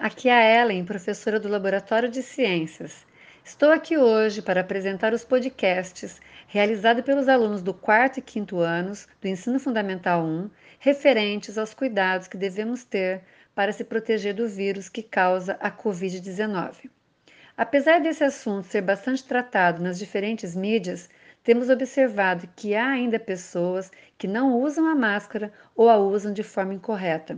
aqui é a Ellen, professora do Laboratório de Ciências. Estou aqui hoje para apresentar os podcasts realizados pelos alunos do quarto e quinto anos do Ensino Fundamental 1, referentes aos cuidados que devemos ter para se proteger do vírus que causa a Covid-19. Apesar desse assunto ser bastante tratado nas diferentes mídias, temos observado que há ainda pessoas que não usam a máscara ou a usam de forma incorreta.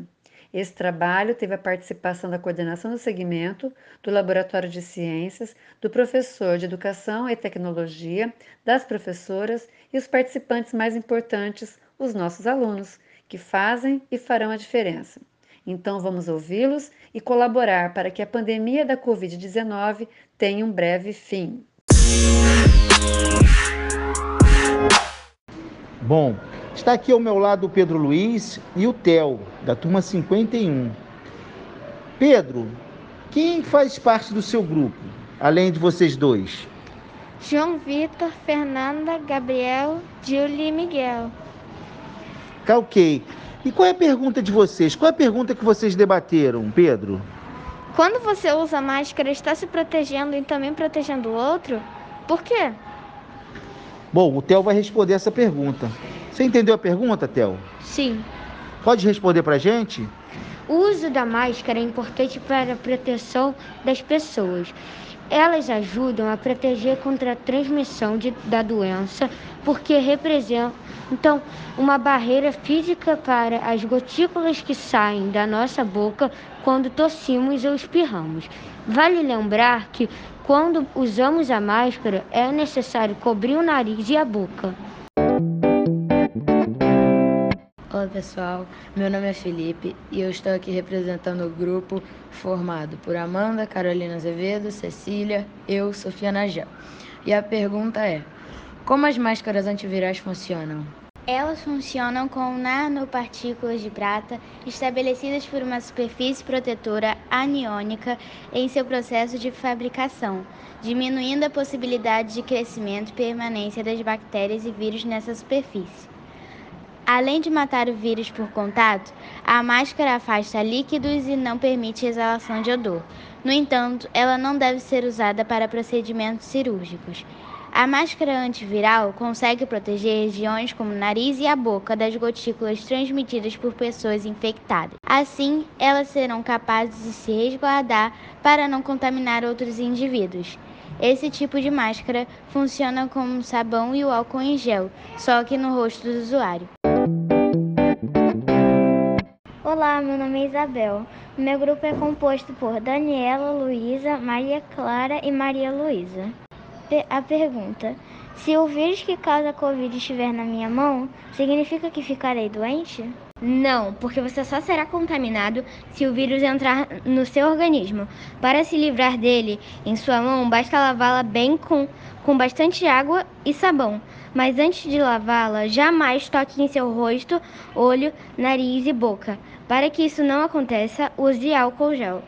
Esse trabalho teve a participação da coordenação do segmento, do Laboratório de Ciências, do professor de Educação e Tecnologia, das professoras e os participantes mais importantes, os nossos alunos, que fazem e farão a diferença. Então vamos ouvi-los e colaborar para que a pandemia da Covid-19 tenha um breve fim. Bom, Está aqui ao meu lado o Pedro Luiz e o Theo, da turma 51. Pedro, quem faz parte do seu grupo, além de vocês dois? João Vitor, Fernanda, Gabriel, Júlia e Miguel. Tá ok. E qual é a pergunta de vocês? Qual é a pergunta que vocês debateram, Pedro? Quando você usa máscara, está se protegendo e também protegendo o outro? Por quê? Bom, o Theo vai responder essa pergunta. Você entendeu a pergunta, Theo? Sim. Pode responder para a gente? O uso da máscara é importante para a proteção das pessoas. Elas ajudam a proteger contra a transmissão de, da doença, porque representam uma barreira física para as gotículas que saem da nossa boca quando tossimos ou espirramos. Vale lembrar que, quando usamos a máscara, é necessário cobrir o nariz e a boca. Olá pessoal, meu nome é Felipe e eu estou aqui representando o grupo formado por Amanda, Carolina Azevedo, Cecília, eu, Sofia Nagel. E a pergunta é: como as máscaras antivirais funcionam? Elas funcionam com nanopartículas de prata estabelecidas por uma superfície protetora aniônica em seu processo de fabricação, diminuindo a possibilidade de crescimento e permanência das bactérias e vírus nessa superfície. Além de matar o vírus por contato, a máscara afasta líquidos e não permite exalação de odor. No entanto, ela não deve ser usada para procedimentos cirúrgicos. A máscara antiviral consegue proteger regiões como o nariz e a boca das gotículas transmitidas por pessoas infectadas. Assim, elas serão capazes de se resguardar para não contaminar outros indivíduos. Esse tipo de máscara funciona como sabão e o álcool em gel, só que no rosto do usuário. Olá, meu nome é Isabel. Meu grupo é composto por Daniela, Luísa, Maria Clara e Maria Luísa. A pergunta: Se o vírus que causa a Covid estiver na minha mão, significa que ficarei doente? Não, porque você só será contaminado se o vírus entrar no seu organismo. Para se livrar dele em sua mão, basta lavá-la bem com, com bastante água e sabão. Mas antes de lavá-la, jamais toque em seu rosto, olho, nariz e boca. Para que isso não aconteça, use álcool gel.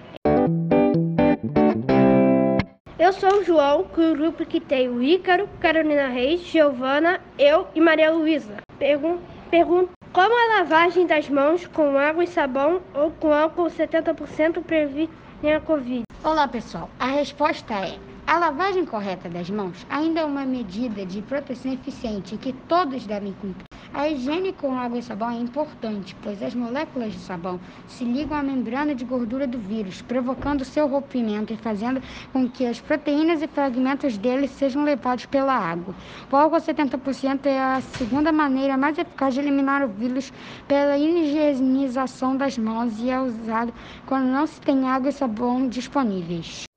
Eu sou o João, com o grupo que tem o Ícaro, Carolina Reis, Giovana, eu e Maria Luísa. Pergun como a lavagem das mãos com água e sabão ou com álcool 70% previne a Covid? Olá, pessoal. A resposta é: a lavagem correta das mãos ainda é uma medida de proteção eficiente que todos devem cumprir. A higiene com água e sabão é importante, pois as moléculas de sabão se ligam à membrana de gordura do vírus, provocando seu rompimento e fazendo com que as proteínas e fragmentos dele sejam levados pela água. O álcool 70% é a segunda maneira mais eficaz de eliminar o vírus pela higienização das mãos e é usado quando não se tem água e sabão disponíveis.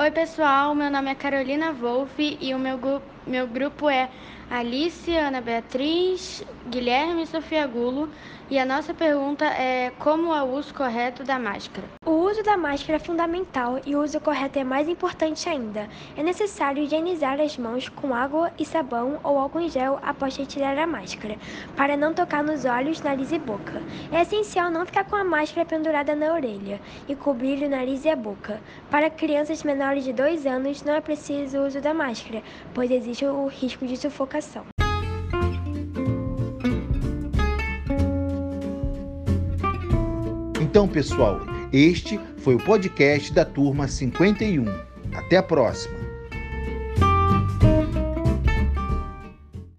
Oi, pessoal. Meu nome é Carolina Wolff e o meu, meu grupo é Alice, Ana Beatriz, Guilherme e Sofia Gulo. E a nossa pergunta é como é o uso correto da máscara? O uso da máscara é fundamental e o uso correto é mais importante ainda. É necessário higienizar as mãos com água e sabão ou álcool em gel após retirar a máscara, para não tocar nos olhos, nariz e boca. É essencial não ficar com a máscara pendurada na orelha e cobrir o nariz e a boca. Para crianças menores de 2 anos, não é preciso o uso da máscara, pois existe o risco de sufocação. Então, pessoal, este foi o podcast da turma 51. Até a próxima!